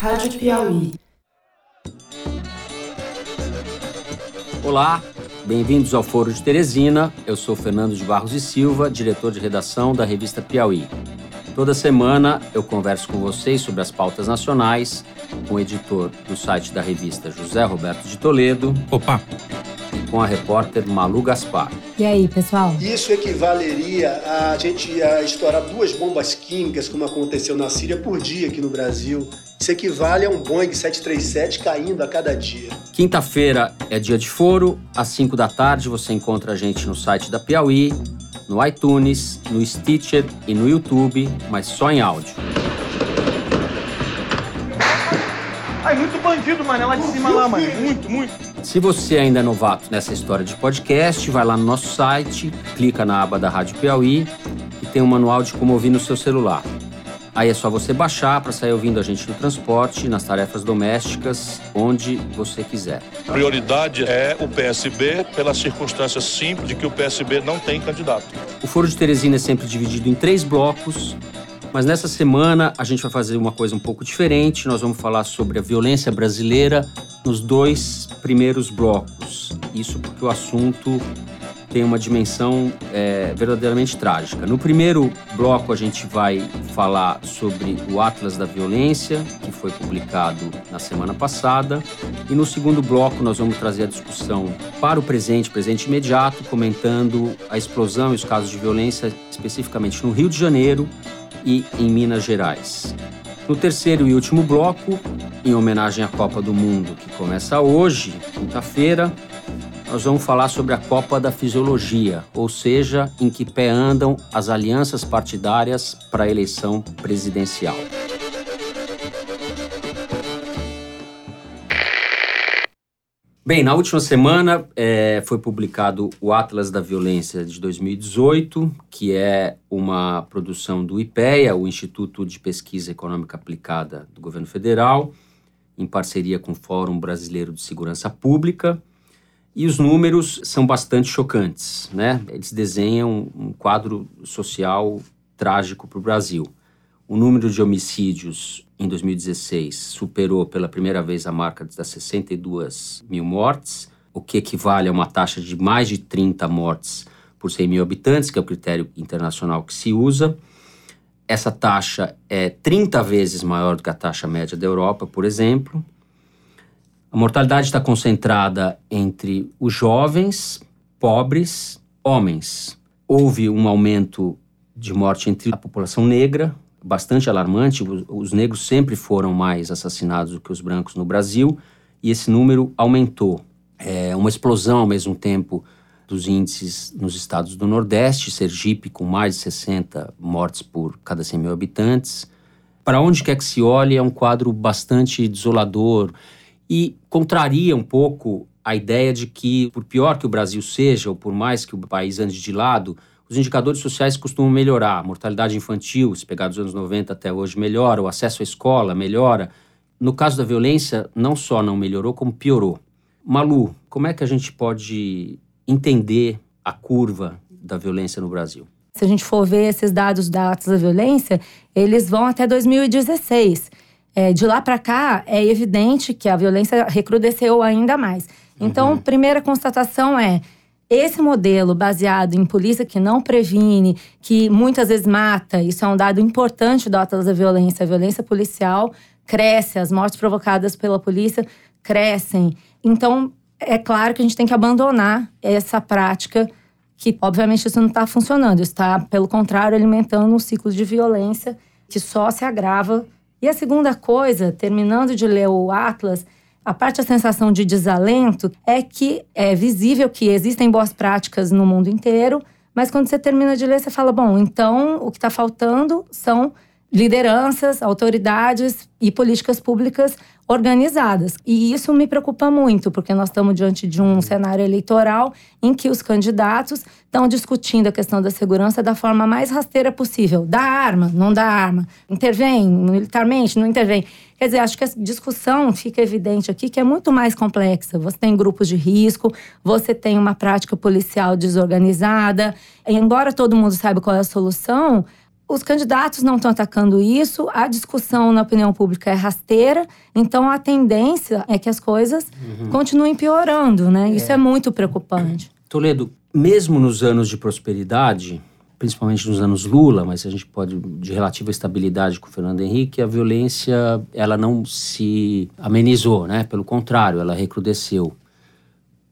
Rádio Piauí. Olá, bem-vindos ao Foro de Teresina. Eu sou Fernando de Barros e Silva, diretor de redação da revista Piauí. Toda semana eu converso com vocês sobre as pautas nacionais, com o editor do site da revista José Roberto de Toledo. Opa! E com a repórter Malu Gaspar. E aí, pessoal? Isso equivaleria a gente a estourar duas bombas químicas, como aconteceu na Síria, por dia aqui no Brasil. Isso equivale a um Boeing 737 caindo a cada dia. Quinta-feira é dia de foro, às 5 da tarde você encontra a gente no site da Piauí, no iTunes, no Stitcher e no YouTube, mas só em áudio. Ai, muito bandido, mano, lá de cima lá, mano. Muito, muito. Se você ainda é novato nessa história de podcast, vai lá no nosso site, clica na aba da Rádio Piauí e tem um manual de como ouvir no seu celular. Aí é só você baixar para sair ouvindo a gente no transporte, nas tarefas domésticas, onde você quiser. Prioridade é o PSB, pela circunstância simples de que o PSB não tem candidato. O Foro de Teresina é sempre dividido em três blocos, mas nessa semana a gente vai fazer uma coisa um pouco diferente. Nós vamos falar sobre a violência brasileira nos dois primeiros blocos. Isso porque o assunto tem uma dimensão é, verdadeiramente trágica. No primeiro bloco, a gente vai falar sobre o Atlas da Violência, que foi publicado na semana passada. E no segundo bloco, nós vamos trazer a discussão para o presente, presente imediato, comentando a explosão e os casos de violência, especificamente no Rio de Janeiro e em Minas Gerais. No terceiro e último bloco, em homenagem à Copa do Mundo, que começa hoje, quinta-feira, nós vamos falar sobre a Copa da Fisiologia, ou seja, em que pé andam as alianças partidárias para a eleição presidencial. Bem, na última semana é, foi publicado o Atlas da Violência de 2018, que é uma produção do IPEA, o Instituto de Pesquisa Econômica Aplicada do Governo Federal, em parceria com o Fórum Brasileiro de Segurança Pública. E os números são bastante chocantes, né? Eles desenham um quadro social trágico para o Brasil. O número de homicídios em 2016 superou pela primeira vez a marca das 62 mil mortes, o que equivale a uma taxa de mais de 30 mortes por 100 mil habitantes, que é o critério internacional que se usa. Essa taxa é 30 vezes maior do que a taxa média da Europa, por exemplo. A mortalidade está concentrada entre os jovens, pobres, homens. Houve um aumento de morte entre a população negra, bastante alarmante. Os negros sempre foram mais assassinados do que os brancos no Brasil, e esse número aumentou. É uma explosão ao mesmo tempo dos índices nos estados do Nordeste, Sergipe com mais de 60 mortes por cada 100 mil habitantes. Para onde quer que se olhe, é um quadro bastante desolador e contraria um pouco a ideia de que, por pior que o Brasil seja, ou por mais que o país ande de lado, os indicadores sociais costumam melhorar. A mortalidade infantil, se pegar dos anos 90 até hoje, melhora, o acesso à escola melhora. No caso da violência, não só não melhorou, como piorou. Malu, como é que a gente pode entender a curva da violência no Brasil? Se a gente for ver esses dados da Atos da Violência, eles vão até 2016. É, de lá para cá, é evidente que a violência recrudesceu ainda mais. Então, uhum. primeira constatação é: esse modelo baseado em polícia que não previne, que muitas vezes mata, isso é um dado importante do Atlas da Violência. A violência policial cresce, as mortes provocadas pela polícia crescem. Então, é claro que a gente tem que abandonar essa prática que, obviamente, isso não está funcionando. Está, pelo contrário, alimentando um ciclo de violência que só se agrava e a segunda coisa, terminando de ler o Atlas, a parte da sensação de desalento é que é visível que existem boas práticas no mundo inteiro, mas quando você termina de ler, você fala: bom, então o que está faltando são lideranças, autoridades e políticas públicas organizadas. E isso me preocupa muito, porque nós estamos diante de um cenário eleitoral em que os candidatos estão discutindo a questão da segurança da forma mais rasteira possível. Dá arma, não dá arma. Intervém militarmente, não intervém. Quer dizer, acho que a discussão fica evidente aqui que é muito mais complexa. Você tem grupos de risco, você tem uma prática policial desorganizada. E embora todo mundo saiba qual é a solução, os candidatos não estão atacando isso, a discussão na opinião pública é rasteira, então a tendência é que as coisas uhum. continuem piorando, né? Isso é. é muito preocupante. Toledo, mesmo nos anos de prosperidade, principalmente nos anos Lula, mas a gente pode de relativa estabilidade com o Fernando Henrique, a violência ela não se amenizou, né? Pelo contrário, ela recrudesceu.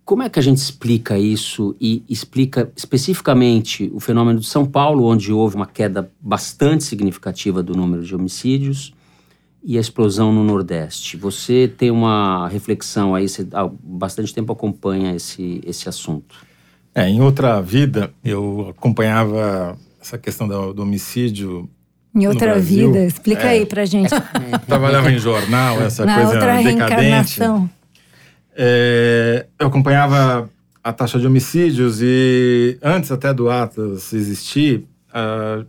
Como é que a gente explica isso e explica especificamente o fenômeno de São Paulo, onde houve uma queda bastante significativa do número de homicídios e a explosão no Nordeste? Você tem uma reflexão aí, você há bastante tempo acompanha esse, esse assunto. É, em outra vida, eu acompanhava essa questão do, do homicídio em outra vida, explica é. aí pra gente. Trabalhava em jornal, essa Na coisa outra decadente. É, eu acompanhava a taxa de homicídios e antes até do Atlas existir, a,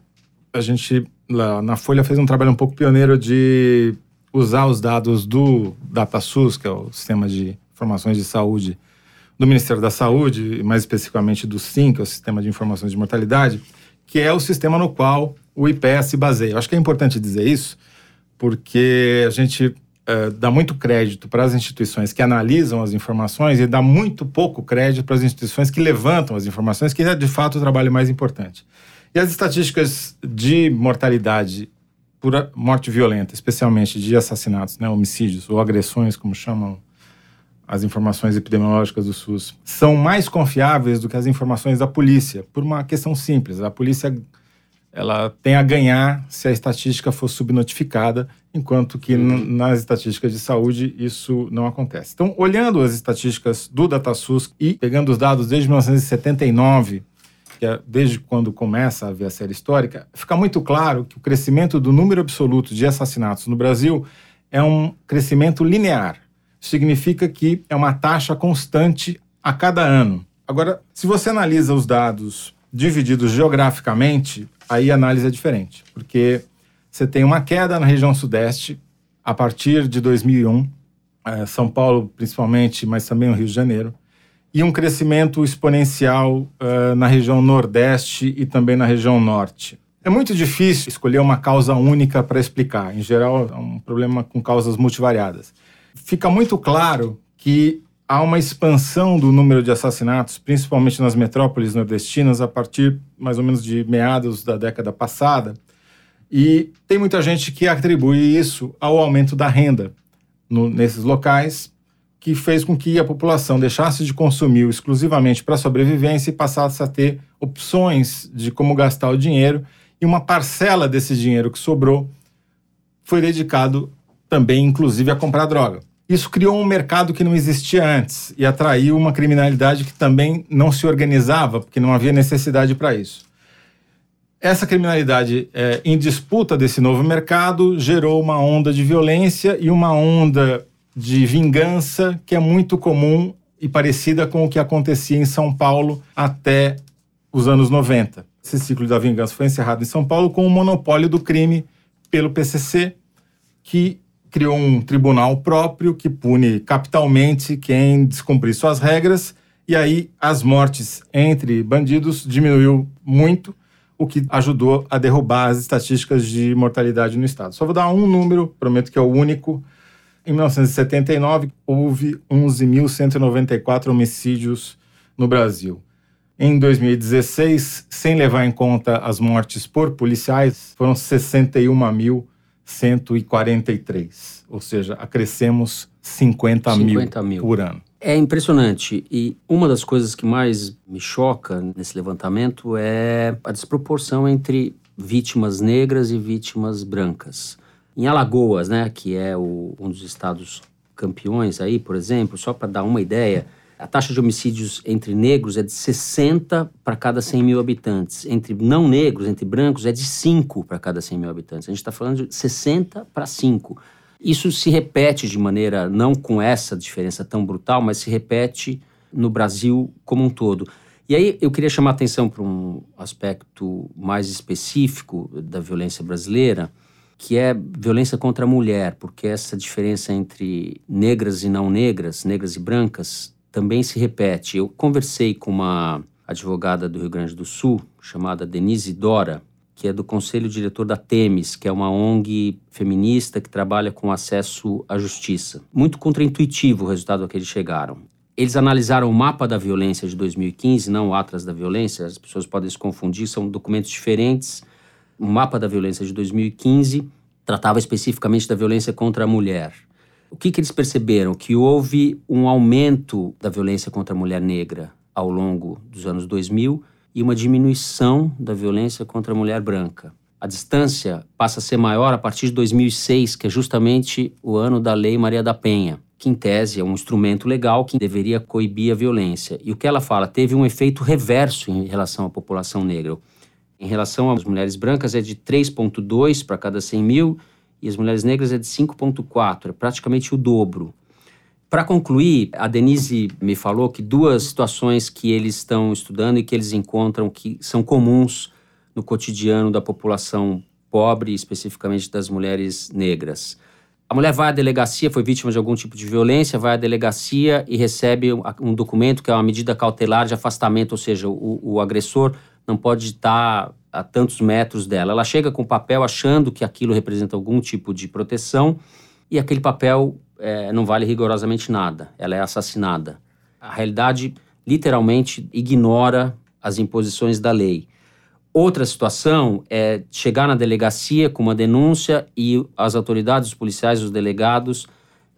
a gente lá na Folha fez um trabalho um pouco pioneiro de usar os dados do DataSUS, que é o sistema de informações de saúde do Ministério da Saúde, mais especificamente do SIM, que é o Sistema de Informações de Mortalidade, que é o sistema no qual o IPS se baseia. Eu acho que é importante dizer isso, porque a gente uh, dá muito crédito para as instituições que analisam as informações e dá muito pouco crédito para as instituições que levantam as informações, que é de fato o trabalho mais importante. E as estatísticas de mortalidade por morte violenta, especialmente de assassinatos, né, homicídios ou agressões, como chamam as informações epidemiológicas do SUS, são mais confiáveis do que as informações da polícia, por uma questão simples. A polícia ela tem a ganhar se a estatística for subnotificada, enquanto que uhum. nas estatísticas de saúde isso não acontece. Então, olhando as estatísticas do DataSUS e pegando os dados desde 1979, que é desde quando começa a ver a série histórica, fica muito claro que o crescimento do número absoluto de assassinatos no Brasil é um crescimento linear. Significa que é uma taxa constante a cada ano. Agora, se você analisa os dados divididos geograficamente, aí a análise é diferente, porque você tem uma queda na região sudeste a partir de 2001, é, São Paulo principalmente, mas também o Rio de Janeiro, e um crescimento exponencial uh, na região nordeste e também na região norte. É muito difícil escolher uma causa única para explicar. Em geral, é um problema com causas multivariadas. Fica muito claro que há uma expansão do número de assassinatos, principalmente nas metrópoles nordestinas, a partir mais ou menos de meados da década passada. E tem muita gente que atribui isso ao aumento da renda no, nesses locais, que fez com que a população deixasse de consumir exclusivamente para sobrevivência e passasse a ter opções de como gastar o dinheiro. E uma parcela desse dinheiro que sobrou foi dedicado também, inclusive, a comprar droga. Isso criou um mercado que não existia antes e atraiu uma criminalidade que também não se organizava, porque não havia necessidade para isso. Essa criminalidade é, em disputa desse novo mercado gerou uma onda de violência e uma onda de vingança que é muito comum e parecida com o que acontecia em São Paulo até os anos 90. Esse ciclo da vingança foi encerrado em São Paulo com o monopólio do crime pelo PCC, que criou um tribunal próprio que pune capitalmente quem descumprir suas regras, e aí as mortes entre bandidos diminuiu muito, o que ajudou a derrubar as estatísticas de mortalidade no estado. Só vou dar um número, prometo que é o único. Em 1979, houve 11.194 homicídios no Brasil. Em 2016, sem levar em conta as mortes por policiais, foram 61 mil 143, ou seja, acrescemos 50, 50 mil, mil por ano. É impressionante. E uma das coisas que mais me choca nesse levantamento é a desproporção entre vítimas negras e vítimas brancas. Em Alagoas, né, que é o, um dos estados campeões aí, por exemplo, só para dar uma ideia, a taxa de homicídios entre negros é de 60 para cada 100 mil habitantes. Entre não negros, entre brancos, é de 5 para cada 100 mil habitantes. A gente está falando de 60 para 5. Isso se repete de maneira, não com essa diferença tão brutal, mas se repete no Brasil como um todo. E aí eu queria chamar a atenção para um aspecto mais específico da violência brasileira, que é violência contra a mulher, porque essa diferença entre negras e não negras, negras e brancas, também se repete. Eu conversei com uma advogada do Rio Grande do Sul, chamada Denise Dora, que é do Conselho Diretor da Temis, que é uma ONG feminista que trabalha com acesso à justiça. Muito contraintuitivo o resultado a que eles chegaram. Eles analisaram o mapa da violência de 2015, não o Atlas da Violência, as pessoas podem se confundir, são documentos diferentes. O mapa da violência de 2015 tratava especificamente da violência contra a mulher. O que, que eles perceberam? Que houve um aumento da violência contra a mulher negra ao longo dos anos 2000 e uma diminuição da violência contra a mulher branca. A distância passa a ser maior a partir de 2006, que é justamente o ano da Lei Maria da Penha, que em tese é um instrumento legal que deveria coibir a violência. E o que ela fala teve um efeito reverso em relação à população negra. Em relação às mulheres brancas é de 3,2 para cada 100 mil e as mulheres negras é de 5,4, é praticamente o dobro. Para concluir, a Denise me falou que duas situações que eles estão estudando e que eles encontram que são comuns no cotidiano da população pobre, especificamente das mulheres negras. A mulher vai à delegacia, foi vítima de algum tipo de violência, vai à delegacia e recebe um documento que é uma medida cautelar de afastamento, ou seja, o, o agressor não pode estar a tantos metros dela. Ela chega com o papel achando que aquilo representa algum tipo de proteção e aquele papel é, não vale rigorosamente nada. Ela é assassinada. A realidade literalmente ignora as imposições da lei. Outra situação é chegar na delegacia com uma denúncia e as autoridades, os policiais, os delegados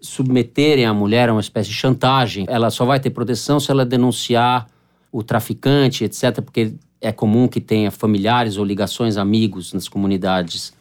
submeterem a mulher a uma espécie de chantagem. Ela só vai ter proteção se ela denunciar o traficante, etc., porque é comum que tenha familiares ou ligações, amigos nas comunidades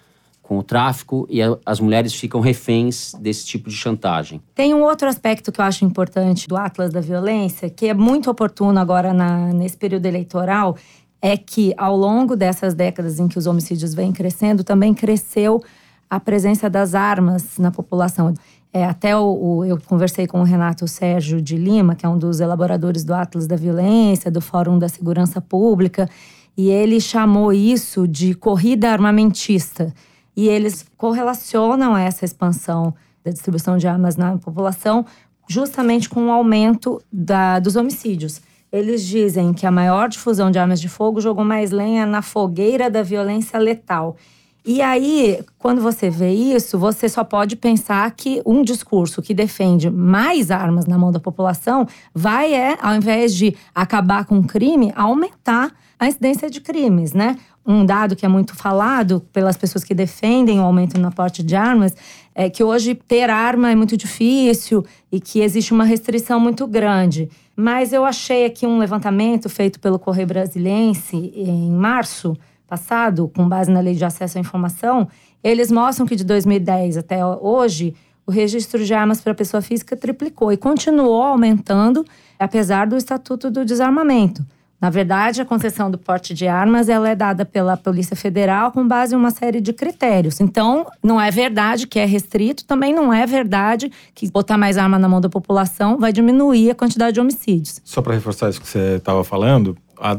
com o tráfico e a, as mulheres ficam reféns desse tipo de chantagem. Tem um outro aspecto que eu acho importante do Atlas da Violência, que é muito oportuno agora na, nesse período eleitoral, é que ao longo dessas décadas em que os homicídios vêm crescendo, também cresceu a presença das armas na população. É, até o, o, eu conversei com o Renato Sérgio de Lima, que é um dos elaboradores do Atlas da Violência, do Fórum da Segurança Pública, e ele chamou isso de corrida armamentista. E eles correlacionam essa expansão da distribuição de armas na população justamente com o aumento da, dos homicídios. Eles dizem que a maior difusão de armas de fogo jogou mais lenha na fogueira da violência letal. E aí, quando você vê isso, você só pode pensar que um discurso que defende mais armas na mão da população vai, é, ao invés de acabar com o crime, aumentar a incidência de crimes, né? um dado que é muito falado pelas pessoas que defendem o aumento no porte de armas é que hoje ter arma é muito difícil e que existe uma restrição muito grande. Mas eu achei aqui um levantamento feito pelo Correio Brasiliense em março passado, com base na Lei de Acesso à Informação. Eles mostram que de 2010 até hoje, o registro de armas para pessoa física triplicou e continuou aumentando, apesar do Estatuto do Desarmamento. Na verdade, a concessão do porte de armas ela é dada pela Polícia Federal com base em uma série de critérios. Então, não é verdade que é restrito, também não é verdade que botar mais arma na mão da população vai diminuir a quantidade de homicídios. Só para reforçar isso que você estava falando, há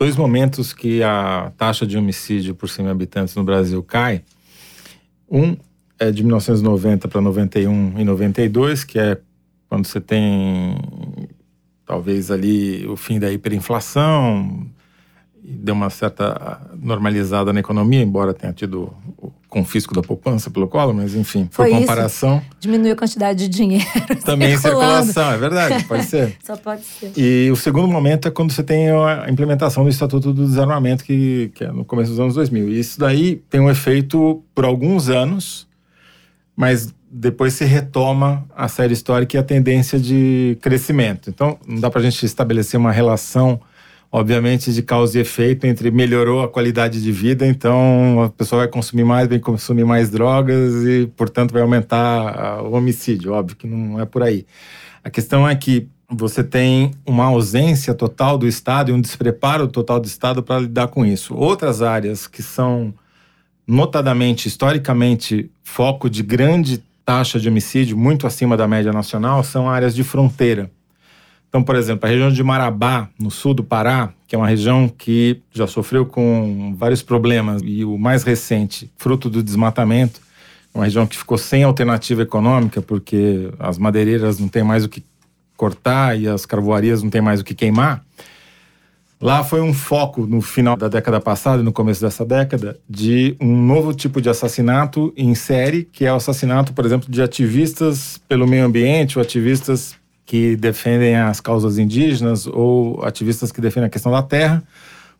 dois momentos que a taxa de homicídio por 100 mil habitantes no Brasil cai. Um é de 1990 para 91 e 92, que é quando você tem talvez ali o fim da hiperinflação, deu uma certa normalizada na economia, embora tenha tido o confisco da poupança pelo colo, mas enfim, Foi por comparação. Isso. Diminuiu a quantidade de dinheiro. Também em circulação, é verdade, pode ser. Só pode ser. E o segundo momento é quando você tem a implementação do Estatuto do Desarmamento, que, que é no começo dos anos 2000. E isso daí tem um efeito por alguns anos, mas depois se retoma a série histórica e a tendência de crescimento. Então, não dá para a gente estabelecer uma relação, obviamente, de causa e efeito entre melhorou a qualidade de vida, então a pessoa vai consumir mais, vai consumir mais drogas e, portanto, vai aumentar o homicídio. Óbvio que não é por aí. A questão é que você tem uma ausência total do Estado e um despreparo total do Estado para lidar com isso. Outras áreas que são notadamente, historicamente, foco de grande taxa de homicídio muito acima da média nacional são áreas de fronteira. Então, por exemplo, a região de Marabá, no sul do Pará, que é uma região que já sofreu com vários problemas, e o mais recente, fruto do desmatamento, uma região que ficou sem alternativa econômica, porque as madeireiras não têm mais o que cortar e as carvoarias não têm mais o que queimar. Lá foi um foco no final da década passada e no começo dessa década de um novo tipo de assassinato em série, que é o assassinato, por exemplo, de ativistas pelo meio ambiente ou ativistas que defendem as causas indígenas ou ativistas que defendem a questão da terra,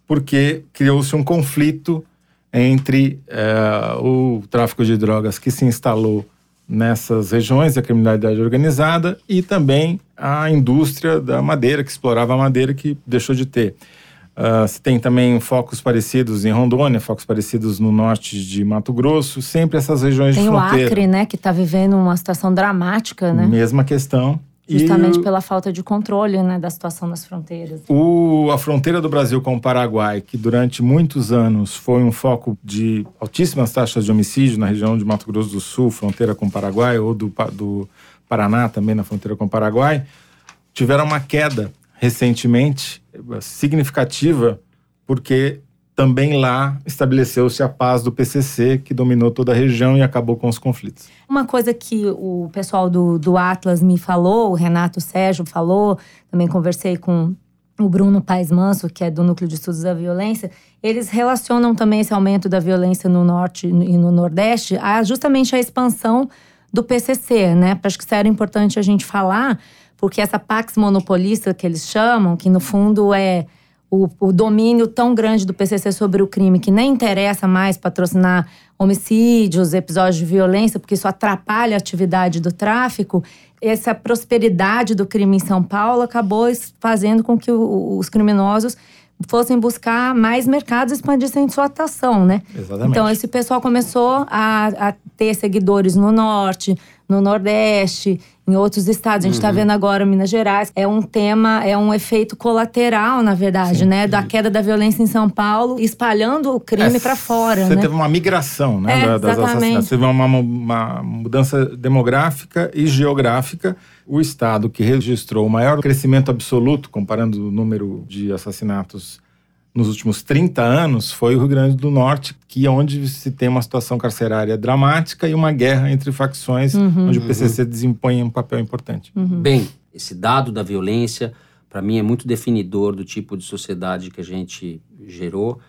porque criou-se um conflito entre eh, o tráfico de drogas que se instalou nessas regiões, a criminalidade organizada e também a indústria da madeira, que explorava a madeira, que deixou de ter. Uh, se tem também focos parecidos em Rondônia, focos parecidos no norte de Mato Grosso, sempre essas regiões tem de fronteira. Tem o Acre, né, que está vivendo uma situação dramática, né? Mesma questão. Justamente e pela falta de controle né, da situação nas fronteiras. O, a fronteira do Brasil com o Paraguai, que durante muitos anos foi um foco de altíssimas taxas de homicídio na região de Mato Grosso do Sul, fronteira com o Paraguai, ou do, do Paraná também na fronteira com o Paraguai, tiveram uma queda recentemente significativa, porque também lá estabeleceu-se a paz do PCC, que dominou toda a região e acabou com os conflitos. Uma coisa que o pessoal do, do Atlas me falou, o Renato Sérgio falou, também conversei com o Bruno Paes Manso, que é do Núcleo de Estudos da Violência, eles relacionam também esse aumento da violência no Norte e no Nordeste a justamente a expansão do PCC, né? Acho que isso era importante a gente falar, porque essa pax monopolista que eles chamam, que no fundo é o, o, domínio tão grande do PCC sobre o crime que nem interessa mais patrocinar homicídios, episódios de violência, porque isso atrapalha a atividade do tráfico. Essa prosperidade do crime em São Paulo acabou fazendo com que o, os criminosos fossem buscar mais mercados e expandissem sua atuação, né? Exatamente. Então, esse pessoal começou a, a ter seguidores no norte, no nordeste, em outros estados. A gente está uhum. vendo agora Minas Gerais. É um tema, é um efeito colateral, na verdade, Sim. né? Da queda da violência em São Paulo, espalhando o crime é, para fora. Você né? teve uma migração, né? É, das assassinatos. Você teve uma, uma mudança demográfica e geográfica. O estado que registrou o maior crescimento absoluto, comparando o número de assassinatos nos últimos 30 anos foi o Rio Grande do Norte, que é onde se tem uma situação carcerária dramática e uma guerra entre facções, uhum. onde o PCC uhum. desempenha um papel importante. Uhum. Bem, esse dado da violência, para mim, é muito definidor do tipo de sociedade que a gente gerou.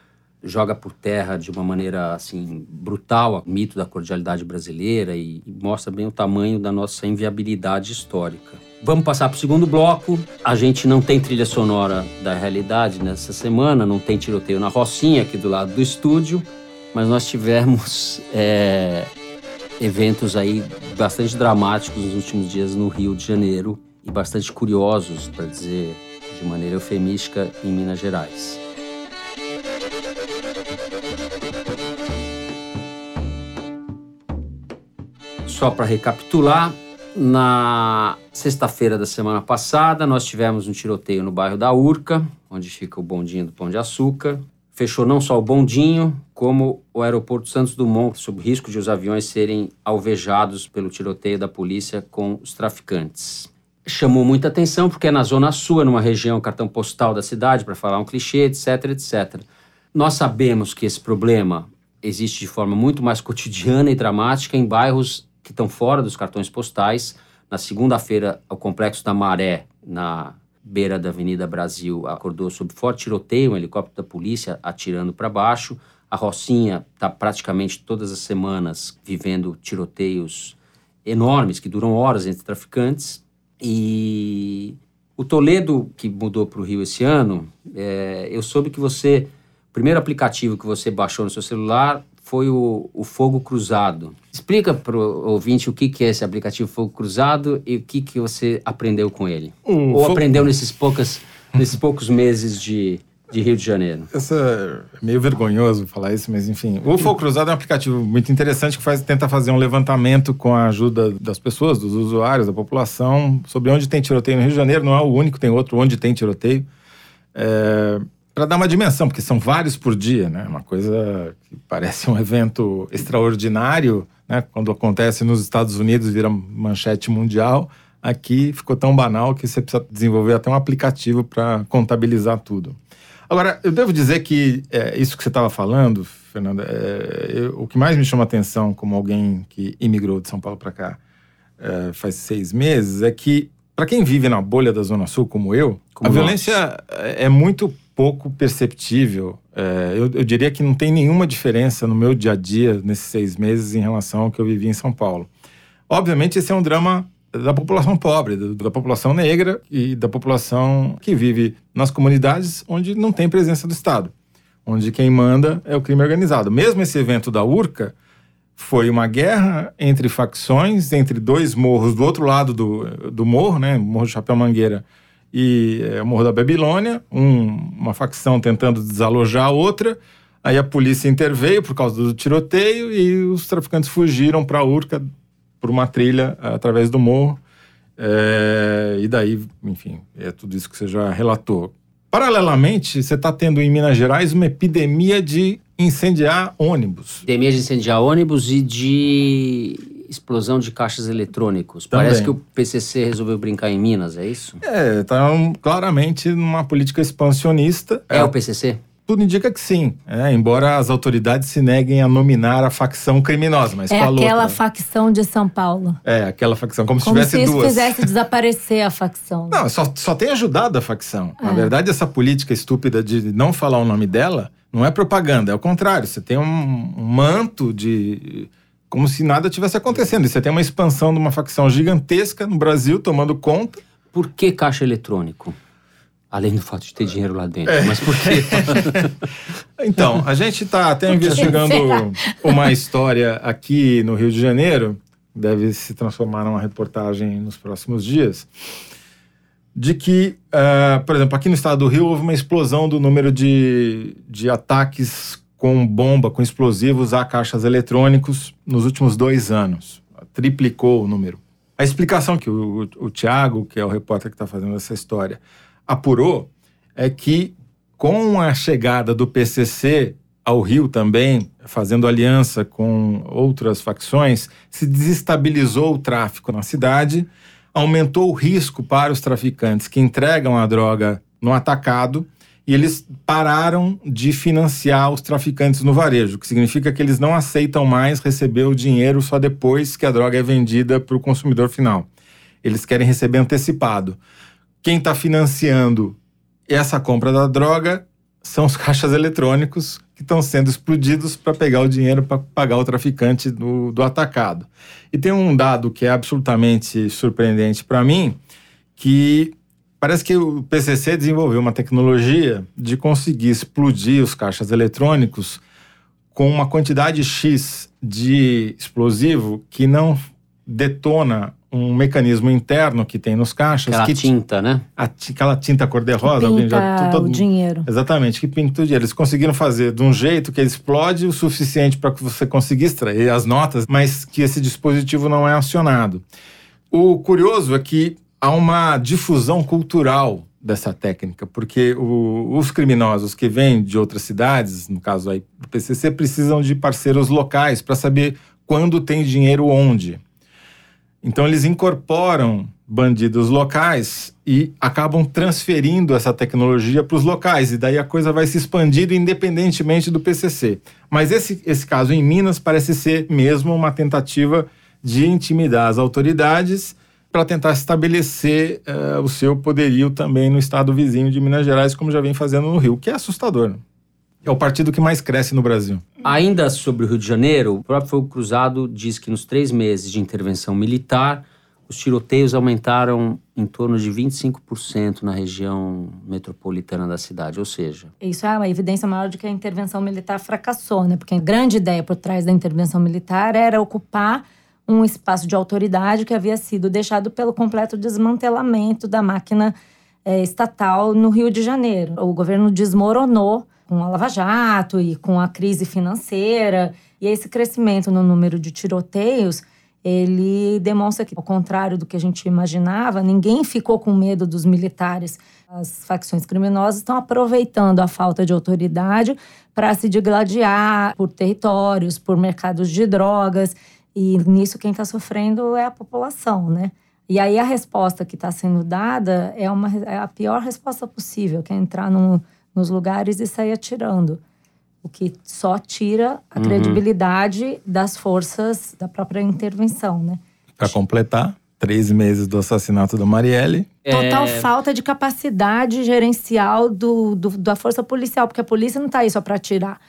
Joga por terra de uma maneira assim brutal o mito da cordialidade brasileira e, e mostra bem o tamanho da nossa inviabilidade histórica. Vamos passar para o segundo bloco. A gente não tem trilha sonora da realidade nessa semana, não tem tiroteio na Rocinha aqui do lado do estúdio, mas nós tivemos é, eventos aí bastante dramáticos nos últimos dias no Rio de Janeiro e bastante curiosos, para dizer de maneira eufemística, em Minas Gerais. Só para recapitular, na sexta-feira da semana passada, nós tivemos um tiroteio no bairro da Urca, onde fica o bondinho do Pão de Açúcar. Fechou não só o bondinho, como o aeroporto Santos Dumont, sob risco de os aviões serem alvejados pelo tiroteio da polícia com os traficantes. Chamou muita atenção porque é na Zona Sul, é numa região cartão postal da cidade, para falar um clichê, etc, etc. Nós sabemos que esse problema existe de forma muito mais cotidiana e dramática em bairros que estão fora dos cartões postais. Na segunda-feira, o Complexo da Maré, na beira da Avenida Brasil, acordou sob forte tiroteio, um helicóptero da polícia atirando para baixo. A Rocinha está praticamente todas as semanas vivendo tiroteios enormes que duram horas entre traficantes. E o Toledo, que mudou para o Rio esse ano, é, eu soube que você. O primeiro aplicativo que você baixou no seu celular foi o, o Fogo Cruzado. Explica para o ouvinte o que, que é esse aplicativo Fogo Cruzado e o que, que você aprendeu com ele. Ou fogo... aprendeu nesses, poucas, nesses poucos meses de, de Rio de Janeiro. Essa é meio vergonhoso falar isso, mas enfim. O Fogo Cruzado é um aplicativo muito interessante que faz, tenta fazer um levantamento com a ajuda das pessoas, dos usuários, da população, sobre onde tem tiroteio no Rio de Janeiro. Não é o único, tem outro onde tem tiroteio. É, para dar uma dimensão, porque são vários por dia, né? Uma coisa que parece um evento extraordinário, né? Quando acontece nos Estados Unidos vira manchete mundial. Aqui ficou tão banal que você precisa desenvolver até um aplicativo para contabilizar tudo. Agora, eu devo dizer que é, isso que você estava falando, Fernanda, é, eu, o que mais me chama atenção como alguém que imigrou de São Paulo para cá é, faz seis meses é que, para quem vive na bolha da Zona Sul, como eu, como a nós. violência é muito pouco perceptível. É, eu, eu, diria que não tem nenhuma diferença no meu dia a dia nesses seis meses em relação ao que eu vivi em São Paulo. Obviamente, esse é um drama da população pobre, da, da população negra e da população que vive nas comunidades onde não tem presença do Estado, onde quem manda é o crime organizado. Mesmo esse evento da URCA foi uma guerra entre facções, entre dois morros do outro lado do, do morro, né, Morro do Chapéu Mangueira e é, o Morro da Babilônia, um, uma facção tentando desalojar a outra. Aí a polícia interveio por causa do tiroteio e os traficantes fugiram para Urca por uma trilha através do morro. É, e daí, enfim, é tudo isso que você já relatou. Paralelamente, você está tendo em Minas Gerais uma epidemia de incendiar ônibus. Epidemia de incendiar ônibus e de explosão de caixas eletrônicos. Também. Parece que o PCC resolveu brincar em Minas, é isso? É, está claramente numa política expansionista. É, é o PCC? Tudo indica que sim, é, embora as autoridades se neguem a nominar a facção criminosa. Mas é aquela facção de São Paulo. É, aquela facção, como, como se tivesse se duas. fizesse desaparecer a facção. Não, só, só tem ajudado a facção. É. Na verdade, essa política estúpida de não falar o nome dela não é propaganda, é o contrário. Você tem um, um manto de como se nada tivesse acontecendo. E você tem uma expansão de uma facção gigantesca no Brasil tomando conta. Por que caixa eletrônico? Além do fato de ter dinheiro lá dentro. É. Mas por quê? então, a gente está até investigando uma história aqui no Rio de Janeiro, deve se transformar numa reportagem nos próximos dias, de que, uh, por exemplo, aqui no estado do Rio houve uma explosão do número de, de ataques com bomba, com explosivos a caixas eletrônicos nos últimos dois anos. Triplicou o número. A explicação que o, o, Tiago, que é o repórter que está fazendo essa história, apurou é que com a chegada do PCC ao Rio também, fazendo aliança com outras facções, se desestabilizou o tráfico na cidade, aumentou o risco para os traficantes que entregam a droga no atacado e eles pararam de financiar os traficantes no varejo, o que significa que eles não aceitam mais receber o dinheiro só depois que a droga é vendida para o consumidor final. Eles querem receber antecipado. Quem está financiando essa compra da droga são os caixas eletrônicos que estão sendo explodidos para pegar o dinheiro para pagar o traficante do, do atacado. E tem um dado que é absolutamente surpreendente para mim, que parece que o PCC desenvolveu uma tecnologia de conseguir explodir os caixas eletrônicos com uma quantidade X de explosivo que não detona um mecanismo interno que tem nos caixas. Aquela que tinta, né? A, aquela tinta cor-de-rosa. Pinta já, todo, o dinheiro. Exatamente, que pinta o dinheiro. Eles conseguiram fazer de um jeito que ele explode o suficiente para que você consiga extrair as notas, mas que esse dispositivo não é acionado. O curioso é que há uma difusão cultural dessa técnica, porque o, os criminosos que vêm de outras cidades, no caso aí do PCC, precisam de parceiros locais para saber quando tem dinheiro onde. Então eles incorporam bandidos locais e acabam transferindo essa tecnologia para os locais, e daí a coisa vai se expandindo independentemente do PCC. Mas esse, esse caso em Minas parece ser mesmo uma tentativa de intimidar as autoridades para tentar estabelecer uh, o seu poderio também no estado vizinho de Minas Gerais, como já vem fazendo no Rio, que é assustador. Né? É o partido que mais cresce no Brasil. Ainda sobre o Rio de Janeiro, o próprio Fogo Cruzado diz que nos três meses de intervenção militar, os tiroteios aumentaram em torno de 25% na região metropolitana da cidade, ou seja... Isso é uma evidência maior de que a intervenção militar fracassou, né? Porque a grande ideia por trás da intervenção militar era ocupar um espaço de autoridade que havia sido deixado pelo completo desmantelamento da máquina é, estatal no Rio de Janeiro. O governo desmoronou com a Lava Jato e com a crise financeira. E esse crescimento no número de tiroteios, ele demonstra que, ao contrário do que a gente imaginava, ninguém ficou com medo dos militares. As facções criminosas estão aproveitando a falta de autoridade para se digladiar por territórios, por mercados de drogas. E nisso quem está sofrendo é a população, né? E aí a resposta que está sendo dada é, uma, é a pior resposta possível, que é entrar no, nos lugares e sair atirando. O que só tira a uhum. credibilidade das forças da própria intervenção, né? Para completar, três meses do assassinato da Marielle. Total É, falta de capacidade gerencial do, do- da força policial, porque a polícia não tá aí só para atirar.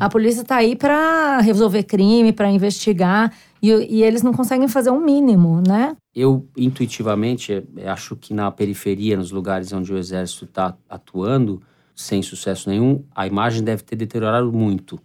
A polícia tá aí para resolver crime, para investigar, e, e eles não conseguem fazer um mínimo, né? Eu, intuitivamente, eh, acho que na periferia, nos lugares onde o exército está atuando, sem sucesso nenhum, a imagem deve ter deteriorado muito.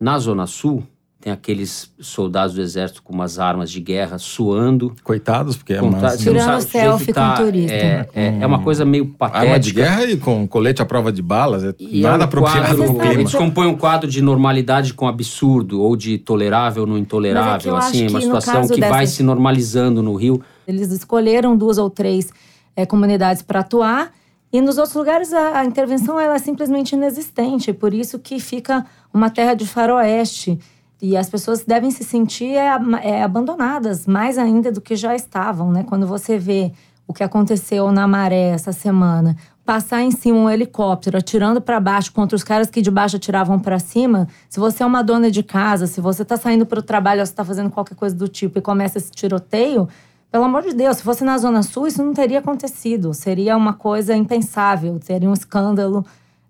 Na Zona Sul, tem aqueles soldados do exército com umas armas de guerra suando. Coitados, porque é uma Tirando selfie tá- com turista. É, é, é uma coisa meio patética. arma de guerra e com colete à prova de balas. É E nada é um apropriado quadro, pro clima. Eles compõem um quadro de normalidade com absurdo, ou de tolerável no intolerável, eu acho assim, uma que no situação que vai se normalizando no Rio. Eles escolheram duas ou três eh, comunidades para atuar e nos outros lugares a, a intervenção ela é simplesmente inexistente. Por isso que fica uma terra de faroeste e as pessoas devem se sentir ama- eh, abandonadas mais ainda do que já estavam, né? Quando você vê o que aconteceu na Maré essa semana, passar em cima um helicóptero atirando para baixo contra os caras que de baixo atiravam para cima. Se você é uma dona de casa, se você tá saindo para o trabalho, ou você tá fazendo qualquer coisa do tipo e começa esse tiroteio, pelo amor de Deus, se fosse na Zona Sul, isso não teria acontecido. Seria uma coisa impensável, seria um escândalo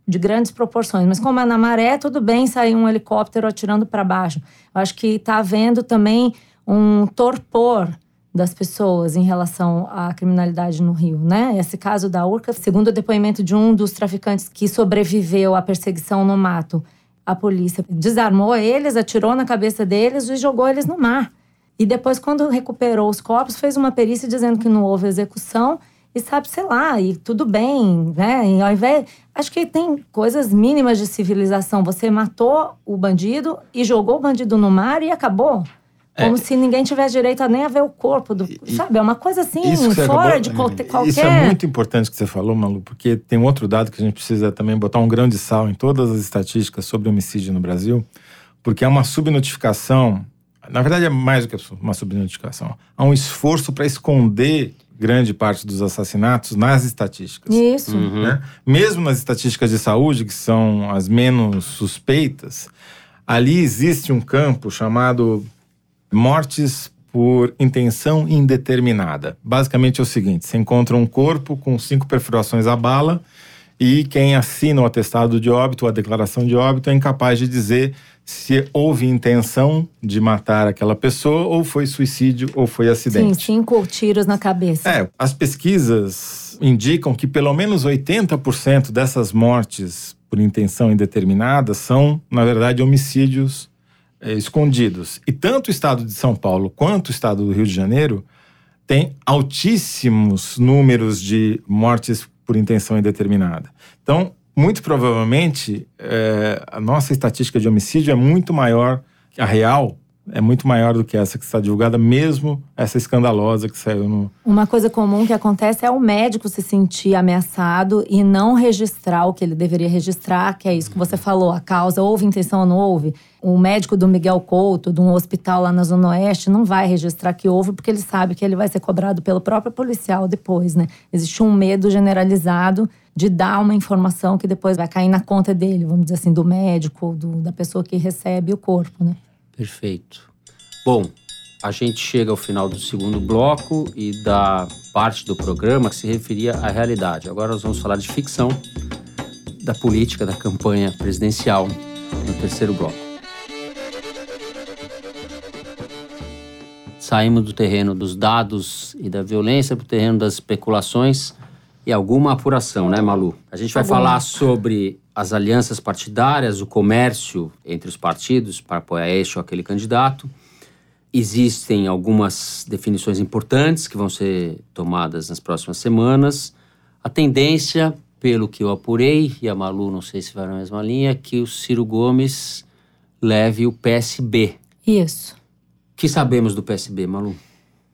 de grandes proporções. Mas como é na maré, tudo bem sair um helicóptero atirando para baixo. Eu acho que está havendo também um torpor das pessoas em relação à criminalidade no Rio, né? Esse caso da Urca, segundo o depoimento de um dos traficantes que sobreviveu à perseguição no mato, a polícia desarmou eles, atirou na cabeça deles e jogou eles no mar. E depois, quando recuperou os corpos, fez uma perícia dizendo que não houve execução e sabe, sei lá, e tudo bem, né? E ao invés. Acho que tem coisas mínimas de civilização. Você matou o bandido e jogou o bandido no mar e acabou. Como se ninguém tivesse direito a nem a ver o corpo do. E- sabe? É uma coisa assim, fora acabou- de qualquer. qualquer... Isso é muito importante que você falou, Malu, porque tem um outro dado que a gente precisa também botar um grão de sal em todas as estatísticas sobre homicídio no Brasil, porque é uma subnotificação. Na verdade, é mais do que uma subnotificação. Há um esforço para esconder grande parte dos assassinatos nas estatísticas. Isso. Uhum. né? Mesmo nas estatísticas de saúde, que são as menos suspeitas, ali existe um campo chamado mortes por intenção indeterminada. Basicamente é o seguinte: você encontra um corpo com cinco perfurações à bala e quem assina o atestado de óbito, a declaração de óbito, é incapaz de dizer se houve intenção de matar aquela pessoa ou foi suicídio ou foi Sim, acidente. cinco tiros na cabeça. É, as pesquisas indicam que pelo menos 80% dessas mortes por intenção indeterminada são, na verdade, homicídios eh, escondidos. E tanto o estado de São Paulo quanto o estado do Rio de Janeiro têm altíssimos números de mortes por intenção indeterminada. Então, muito provavelmente, eh, a nossa estatística de homicídio é muito maior, a real é muito maior do que essa que está divulgada, mesmo essa escandalosa que saiu no, Uma coisa comum que acontece é o médico se sentir ameaçado e não registrar o que ele deveria registrar, que é isso que você falou, a causa houve intenção ou não houve. O médico do Miguel Couto, de um hospital lá na Zona Oeste, não vai registrar que houve porque ele sabe que ele vai ser cobrado pelo próprio policial depois, né? Existe um medo generalizado de dar uma informação que depois vai cair na conta dele, vamos dizer assim, do médico do- da pessoa que recebe o corpo, né? Perfeito. Bom, a gente chega ao final do segundo bloco e da parte do programa que se referia à realidade. Agora nós vamos falar de ficção, da política, da campanha presidencial no terceiro bloco. Saímos do terreno dos dados e da violência para o terreno das especulações e alguma apuração, né, Malu? A gente vai Alguma. falar sobre as alianças partidárias, o comércio entre os partidos para apoiar este ou aquele candidato. Existem algumas definições importantes que vão ser tomadas nas próximas semanas. A tendência, pelo que eu apurei, e a Malu não sei se vai na mesma linha, é que o Ciro Gomes leve o PSB. Isso. O que sabemos do PSB, Malu?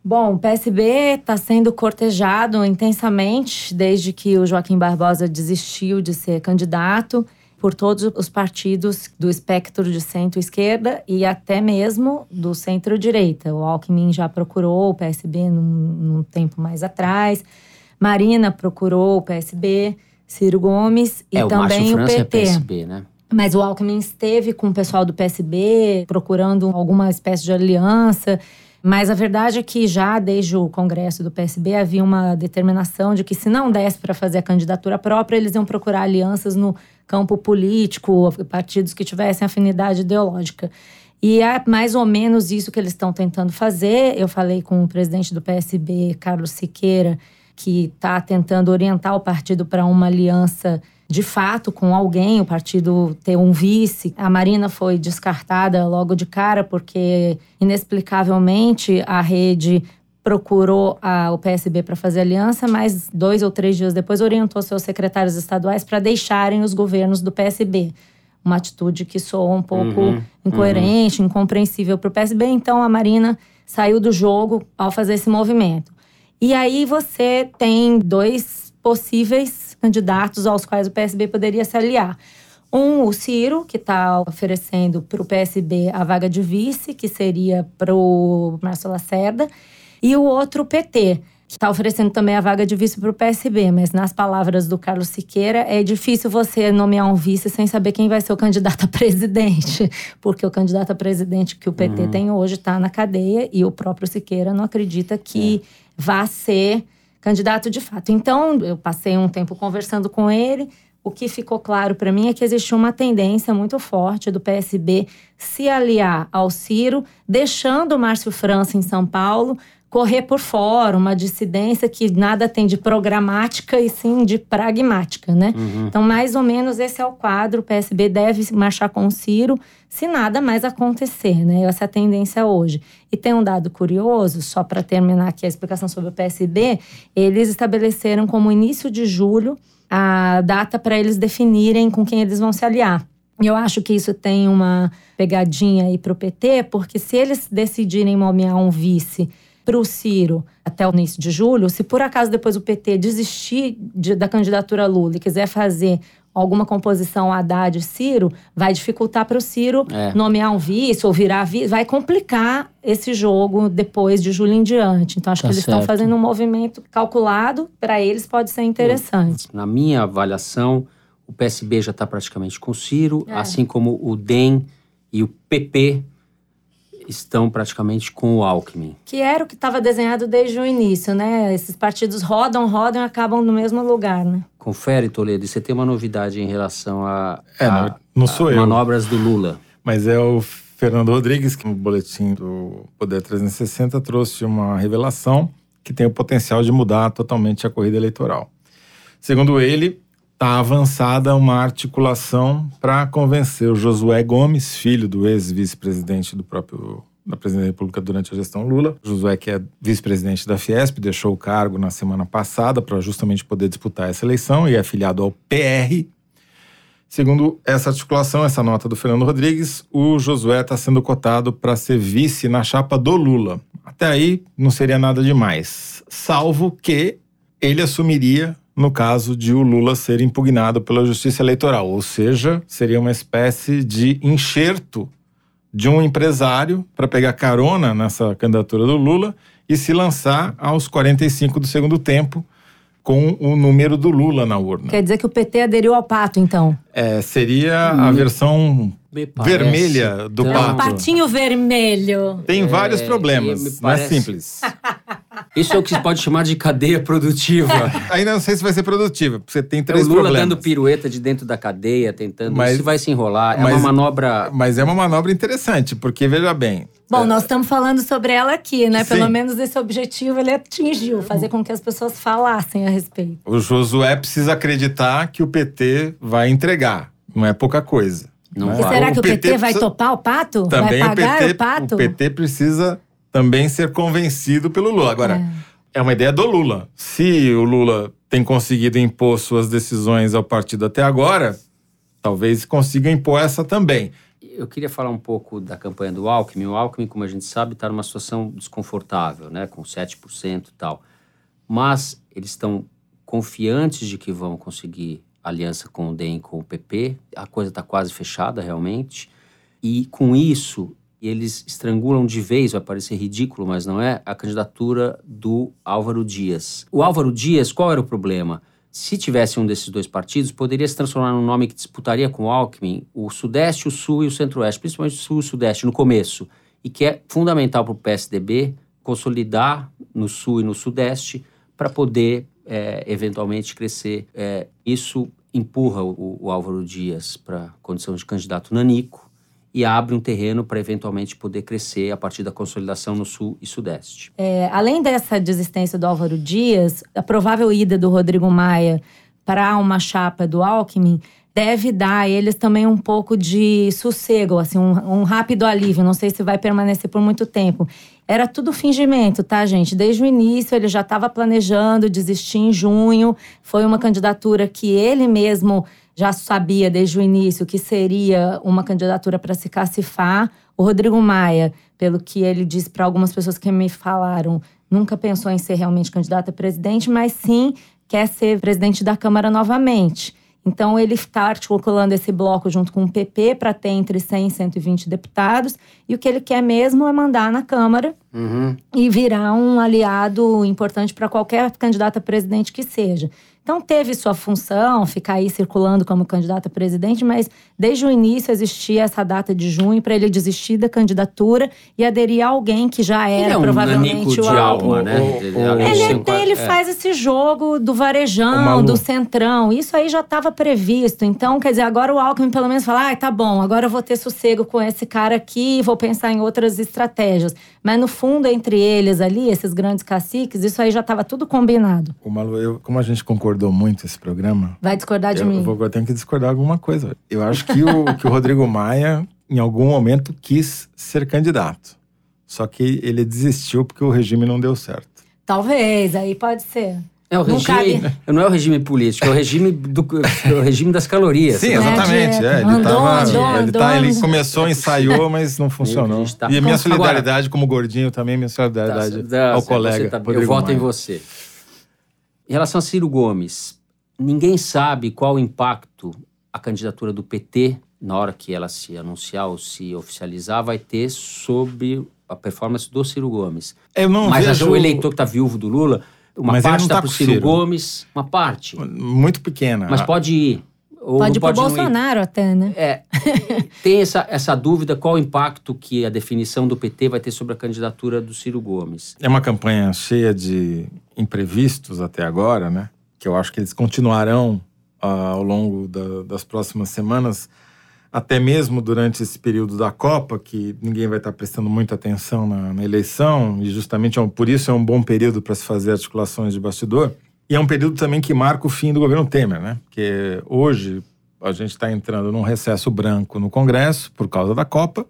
Bom, o PSB está sendo cortejado intensamente desde que o Joaquim Barbosa desistiu de ser candidato por todos os partidos do espectro de centro-esquerda e até mesmo do centro-direita. O Alckmin já procurou o PSB num, num tempo mais atrás, Marina procurou o PSB, Ciro Gomes e é, o também o é PT. PSB, né? Mas o Alckmin esteve com o pessoal do PSB procurando alguma espécie de aliança. Mas a verdade é que já desde o Congresso do PSB havia uma determinação de que se não desse para fazer a candidatura própria, eles iam procurar alianças no campo político, partidos que tivessem afinidade ideológica. E é mais ou menos isso que eles estão tentando fazer. Eu falei com o presidente do PSB, Carlos Siqueira, que está tentando orientar o partido para uma aliança de fato com alguém, o partido ter um vice. A Marina foi descartada logo de cara, porque inexplicavelmente a rede procurou a, o PSB para fazer aliança, mas dois ou três dias depois orientou seus secretários estaduais para deixarem os governos do PSB. Uma atitude que soou um pouco uhum, incoerente, uhum. incompreensível para o PSB. Então a Marina saiu do jogo ao fazer esse movimento. E aí você tem dois possíveis candidatos aos quais o PSB poderia se aliar. Um, o Ciro, que está oferecendo para o PSB a vaga de vice, que seria para o Márcio Lacerda. E o outro, o PT, que está oferecendo também a vaga de vice para o PSB. Mas, nas palavras do Carlos Siqueira, é difícil você nomear um vice sem saber quem vai ser o candidato a presidente. Porque o candidato a presidente que o PT uhum. tem hoje está na cadeia e o próprio Siqueira não acredita que. É vá ser candidato de fato. Então, eu passei um tempo conversando com ele. O que ficou claro para mim é que existe uma tendência muito forte do PSB se aliar ao Ciro, deixando o Márcio França em São Paulo, correr por fora, uma dissidência que nada tem de programática e sim de pragmática, né? Uhum. Então, mais ou menos esse é o quadro. O PSB deve marchar com o Ciro se nada mais acontecer, né? Essa é a tendência hoje. E tem um dado curioso, só para terminar aqui a explicação sobre o PSB, eles estabeleceram como início de julho a data para eles definirem com quem eles vão se aliar. E eu acho que isso tem uma pegadinha aí para o PT, porque se eles decidirem nomear um vice para o Ciro até o início de julho, se por acaso depois o PT desistir de, da candidatura Lula e quiser fazer alguma composição Haddad Ciro, vai dificultar para o Ciro é. nomear um vice ou virar vice, vai complicar esse jogo depois de julho em diante. Então acho tá que eles estão fazendo um movimento calculado, para eles pode ser interessante. Na minha avaliação, o PSB já está praticamente com o Ciro, é. assim como o DEM e o PP estão praticamente com o Alckmin. Que era o que estava desenhado desde o início, né? Esses partidos rodam, rodam e acabam no mesmo lugar, né? Confere, Toledo, você tem uma novidade em relação a, é, a, não, não sou a eu. manobras do Lula. Mas é o Fernando Rodrigues, que no boletim do Poder 360 trouxe uma revelação que tem o potencial de mudar totalmente a corrida eleitoral. Segundo ele, está avançada uma articulação para convencer o Josué Gomes, filho do ex-vice-presidente do próprio da presidente da República durante a gestão Lula. Josué, que é vice-presidente da Fiesp, deixou o cargo na semana passada para justamente poder disputar essa eleição e é afiliado ao PR. Segundo essa articulação, essa nota do Fernando Rodrigues, o Josué está sendo cotado para ser vice na chapa do Lula. Até aí não seria nada demais, salvo que ele assumiria no caso de o Lula ser impugnado pela Justiça Eleitoral, ou seja, seria uma espécie de enxerto de um empresário para pegar carona nessa candidatura do Lula e se lançar aos 45 do segundo tempo com o número do Lula na urna. Quer dizer que o PT aderiu ao pato, então? É, seria a versão vermelha do então, pato. Um patinho vermelho. Tem é, vários problemas, não é simples. Isso é o que se pode chamar de cadeia produtiva. Ainda não sei se vai ser produtiva, porque você tem três é o Lula problemas. dando pirueta de dentro da cadeia, tentando. Mas, isso vai se enrolar. É mas, uma manobra. Mas é uma manobra interessante, porque veja bem. Bom, é... nós estamos falando sobre ela aqui, né? Sim. Pelo menos esse objetivo ele atingiu, fazer com que as pessoas falassem a respeito. O Josué precisa acreditar que o PT vai entregar. Não é pouca coisa. Não né? vai. será que o, PT, PT vai precisa... topar o pato? Também vai pagar o, PT, o pato? O PT precisa também ser convencido pelo Lula. Agora, é. é uma ideia do Lula. Se o Lula tem conseguido impor suas decisões ao partido até agora, talvez consiga impor essa também. Eu queria falar um pouco da campanha do Alckmin. O Alckmin, como a gente sabe, está numa situação desconfortável, né? com 7% e tal. Mas eles estão confiantes de que vão conseguir aliança com o DEM com o PP. A coisa está quase fechada, realmente. E com isso, eles estrangulam de vez, vai parecer ridículo, mas não é, a candidatura do Álvaro Dias. O Álvaro Dias, qual era o problema? Se tivesse um desses dois partidos, poderia se transformar num nome que disputaria com o Alckmin o Sudeste, o Sul e o Centro-Oeste, principalmente o Sul e o Sudeste, no começo. e que é fundamental para o PSDB consolidar no Sul e no Sudeste para poder é, eventualmente crescer. É, isso empurra o, o Álvaro Dias para a condição de candidato nanico e abre um terreno para eventualmente poder crescer a partir da consolidação no Sul e Sudeste. É, além dessa desistência do Álvaro Dias, a provável ida do Rodrigo Maia para uma chapa do Alckmin deve dar a eles também um pouco de sossego, assim, um, um, rápido alívio. Não sei se vai permanecer por muito tempo. Era tudo fingimento, tá, gente? Desde o início ele já estava planejando desistir em junho. Foi uma candidatura que ele mesmo já sabia desde o início que seria uma candidatura para se cacifar. O Rodrigo Maia, pelo que ele disse para algumas pessoas que me falaram, nunca pensou em ser realmente candidato a presidente, mas sim quer ser presidente da Câmara novamente. Então, ele está articulando esse bloco junto com o PP para ter entre 100 e 120 deputados. E o que ele quer mesmo é mandar na Câmara uhum. e virar um aliado importante para qualquer candidato a presidente que seja. Então, teve sua função ficar aí circulando como candidato a presidente, mas desde o início existia essa data de junho para ele desistir da candidatura e aderir a alguém que já era ele é um provavelmente o Alckmin. Né? ele, é, ele faz esse jogo do varejão, do centrão. Isso aí já estava previsto. Então, quer dizer, agora o Alckmin pelo menos fala: ah, tá bom, agora eu vou ter sossego com esse cara aqui e vou pensar em outras estratégias. Mas no fundo, entre eles ali, esses grandes caciques, isso aí já estava tudo combinado. O Malu, eu, como a gente concordou discordou muito esse programa. Vai discordar de eu, mim. Vou, eu tenho que discordar alguma coisa. Eu acho que o, que o Rodrigo Maia, em algum momento, quis ser candidato. Só que ele desistiu porque o regime não deu certo. Talvez, aí pode ser. É o regime, não é o regime político, é o regime, do, é o regime das calorias. Sim, exatamente. É, ele, andou, tava, andou, ele, tá, ele começou, ensaiou, mas não funcionou. Tá. E a minha solidariedade Agora, como gordinho também, minha solidariedade tá, ao colega. Tá, eu voto em você. Em relação a Ciro Gomes, ninguém sabe qual o impacto a candidatura do PT, na hora que ela se anunciar ou se oficializar, vai ter sobre a performance do Ciro Gomes. Eu não Mas vejo... o eleitor que está viúvo do Lula, uma Mas parte está tá para o Ciro, Ciro Gomes, uma parte. Muito pequena. Mas pode ir. Ou pode ir para Bolsonaro até, né? É. tem essa, essa dúvida qual o impacto que a definição do PT vai ter sobre a candidatura do Ciro Gomes. É uma campanha cheia de imprevistos até agora, né? Que eu acho que eles continuarão uh, ao longo da, das próximas semanas, até mesmo durante esse período da Copa, que ninguém vai estar prestando muita atenção na, na eleição, e justamente é por isso é um bom período para se fazer articulações de bastidor. E é um período também que marca o fim do governo Temer, né? Porque hoje a gente está entrando num recesso branco no Congresso por causa da Copa.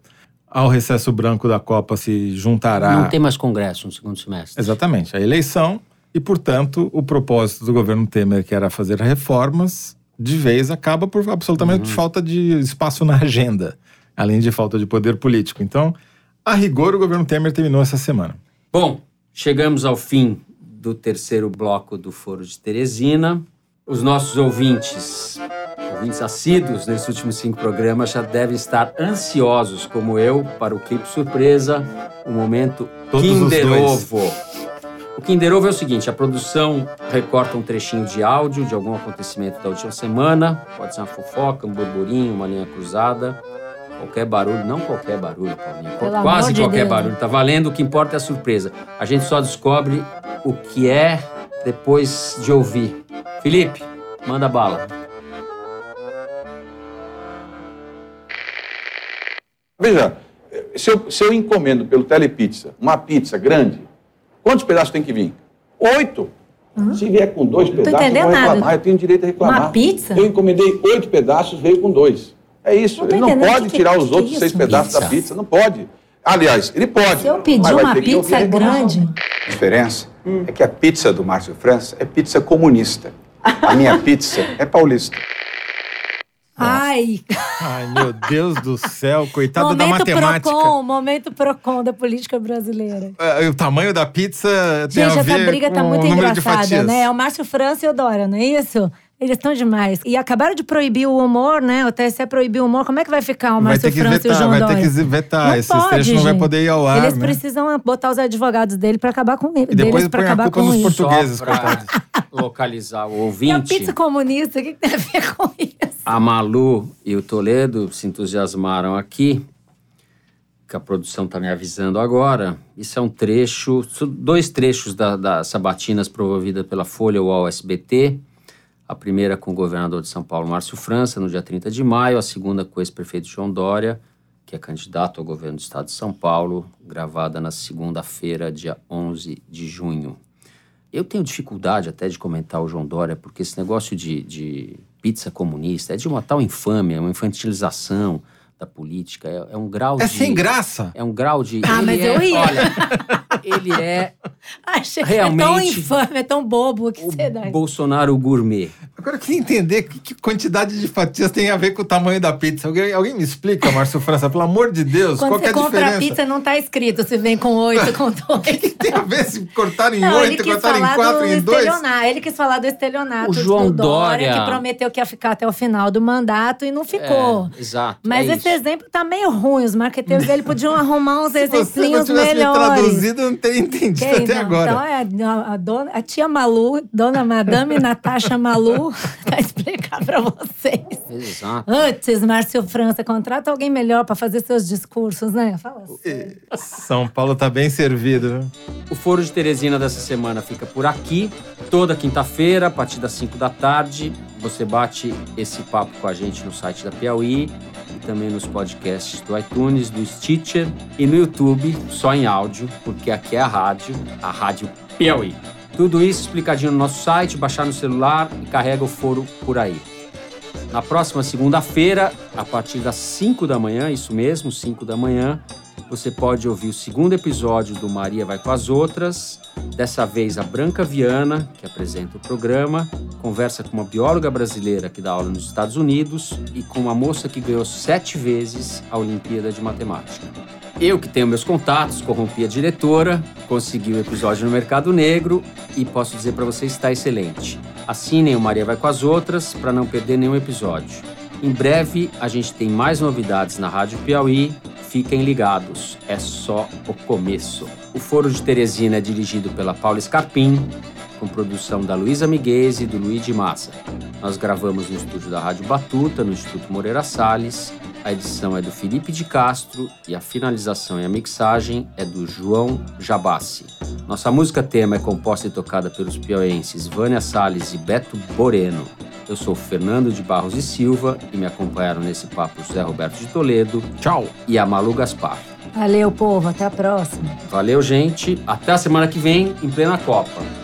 Ao recesso branco da Copa se juntará. Não tem mais Congresso no segundo semestre. Exatamente. A eleição. E, portanto, o propósito do governo Temer, que era fazer reformas, de vez acaba por absolutamente uhum. falta de espaço na agenda, além de falta de poder político. Então, a rigor, o governo Temer terminou essa semana. Bom, chegamos ao fim do terceiro bloco do Foro de Teresina. Os nossos ouvintes, ouvintes assíduos nesses últimos cinco programas, já devem estar ansiosos, como eu, para o clipe surpresa, o momento Todos Kinder Ovo. O Kinder Ovo é o seguinte: a produção recorta um trechinho de áudio de algum acontecimento da última semana, pode ser uma fofoca, um burburinho, uma linha cruzada Qualquer barulho, não qualquer barulho, Paulinho. Pelo Quase de qualquer Deus. barulho. Tá valendo, o que importa é a surpresa. A gente só descobre o que é depois de ouvir. Felipe, manda bala. Veja, se eu, se eu encomendo pelo Telepizza uma pizza grande, quantos pedaços tem que vir? Oito. Uhum. Se vier com dois pedaços, eu vou reclamar. Nada. Eu tenho direito a reclamar. Uma pizza? Eu encomendei oito pedaços, veio com dois. É isso. Não ele não pode que, tirar os que outros que é seis pedaços pizza? da pizza. Não pode. Aliás, ele pode. Se eu pedir uma pizza grande. A diferença hum. é que a pizza do Márcio França é pizza comunista. A minha pizza é paulista. Ai. Ai, meu Deus do céu, coitado momento da matemática. Procon, momento Procon da política brasileira. É, o tamanho da pizza tem Gente, a ver essa briga tá muito engraçada, né? É o Márcio França e o Dória, não é isso? Eles estão demais. E acabaram de proibir o humor, né? O TSE proibiu o humor. Como é que vai ficar o Márcio França vetar, e o João vai Dória? Ter que vetar. Não Esse pode, trecho não vai poder ir ao ar, Eles né? precisam botar os advogados dele para acabar com ele. E depois para acabar com nos isso. portugueses, Só pra localizar o ouvinte. E a pizza comunista, o que, que tem a ver com isso? A Malu e o Toledo se entusiasmaram aqui que a produção está me avisando agora. Isso é um trecho, dois trechos da, das sabatinas promovidas pela Folha UOL SBT. A primeira com o governador de São Paulo, Márcio França, no dia 30 de maio. A segunda com o ex-prefeito João Dória, que é candidato ao governo do estado de São Paulo, gravada na segunda-feira, dia 11 de junho. Eu tenho dificuldade até de comentar o João Dória, porque esse negócio de, de pizza comunista é de uma tal infâmia, uma infantilização da política. É, é um grau é de. É sem graça. É um grau de. Ah, mas é, eu ia. Olha, ele é. Achei realmente é tão infame, é tão bobo que você dá. Bolsonaro gourmet. Agora eu queria entender que, que, quantidade de fatias tem a ver com o tamanho da pizza. Alguém, alguém me explica, Márcio França, pelo amor de Deus, Quando qual você é a compra diferença? a pizza, não tá escrito se vem com oito, com dois. O que, que, tem a ver se cortar em oito, cortar em quatro, em dois? Ele quis falar do estelionato o João do Dória, Dória, que prometeu que ia ficar até o final do mandato e não ficou. É, exato. Mas é esse isso. exemplo tá meio ruim. Os marqueteiros dele podiam arrumar uns se exemplinhos você não tivesse melhores. Traduzido, eu não teria entendido Quem até não? agora. Então é a, a, dona, a tia Malu, dona Madame Natasha Malu, vai explicar para vocês. Exato. Antes, Márcio França, contrata alguém melhor para fazer seus discursos, né? Fala assim. São Paulo tá bem servido, viu? O Foro de Teresina dessa semana fica por aqui. Toda quinta-feira, a partir das 5 da tarde, você bate esse papo com a gente no site da Piauí e também nos podcasts do iTunes, do Stitcher e no YouTube, só em áudio, porque aqui é a rádio, a Rádio Piauí. Tudo isso explicadinho no nosso site, baixar no celular e carrega o foro por aí. Na próxima segunda-feira, a partir das 5 da manhã, isso mesmo, 5 da manhã, você pode ouvir o segundo episódio do Maria Vai com as Outras. Dessa vez, a Branca Viana, que apresenta o programa, conversa com uma bióloga brasileira que dá aula nos Estados Unidos e com uma moça que ganhou sete vezes a Olimpíada de Matemática. Eu, que tenho meus contatos, corrompi a diretora, consegui o um episódio no Mercado Negro e posso dizer para vocês está excelente. Assinem o Maria Vai com as Outras para não perder nenhum episódio. Em breve, a gente tem mais novidades na Rádio Piauí. Fiquem ligados, é só o começo. O Foro de Teresina é dirigido pela Paula Scarpim, com produção da Luísa Miguez e do Luiz de Massa. Nós gravamos no estúdio da Rádio Batuta, no Instituto Moreira Salles. A edição é do Felipe de Castro e a finalização e a mixagem é do João Jabassi. Nossa música tema é composta e tocada pelos piauenses Vânia Salles e Beto Boreno. Eu sou Fernando de Barros e Silva e me acompanharam nesse papo José Roberto de Toledo. Tchau. E a Malu Gaspar. Valeu, povo. Até a próxima. Valeu, gente. Até a semana que vem, em plena Copa.